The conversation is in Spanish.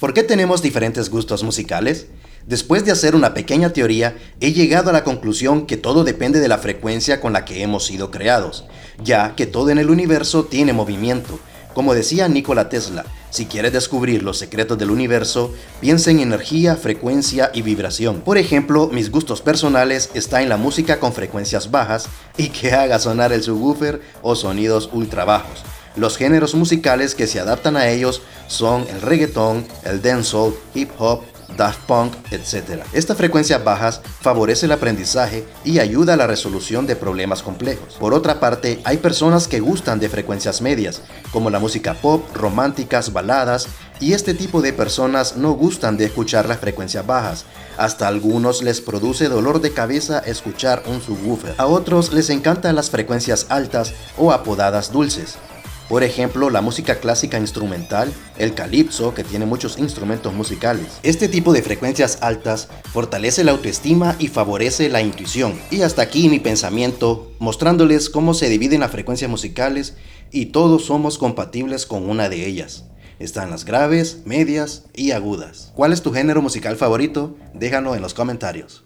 ¿Por qué tenemos diferentes gustos musicales? Después de hacer una pequeña teoría, he llegado a la conclusión que todo depende de la frecuencia con la que hemos sido creados, ya que todo en el universo tiene movimiento. Como decía Nikola Tesla, si quieres descubrir los secretos del universo, piensa en energía, frecuencia y vibración. Por ejemplo, mis gustos personales están en la música con frecuencias bajas y que haga sonar el subwoofer o sonidos ultra bajos. Los géneros musicales que se adaptan a ellos son el reggaeton, el dancehall, hip hop, Daft Punk, etc. Esta frecuencia bajas favorece el aprendizaje y ayuda a la resolución de problemas complejos. Por otra parte, hay personas que gustan de frecuencias medias, como la música pop, románticas, baladas, y este tipo de personas no gustan de escuchar las frecuencias bajas. Hasta a algunos les produce dolor de cabeza escuchar un subwoofer. A otros les encantan las frecuencias altas o apodadas dulces. Por ejemplo, la música clásica instrumental, el calipso, que tiene muchos instrumentos musicales. Este tipo de frecuencias altas fortalece la autoestima y favorece la intuición. Y hasta aquí mi pensamiento, mostrándoles cómo se dividen las frecuencias musicales y todos somos compatibles con una de ellas. Están las graves, medias y agudas. ¿Cuál es tu género musical favorito? Déjalo en los comentarios.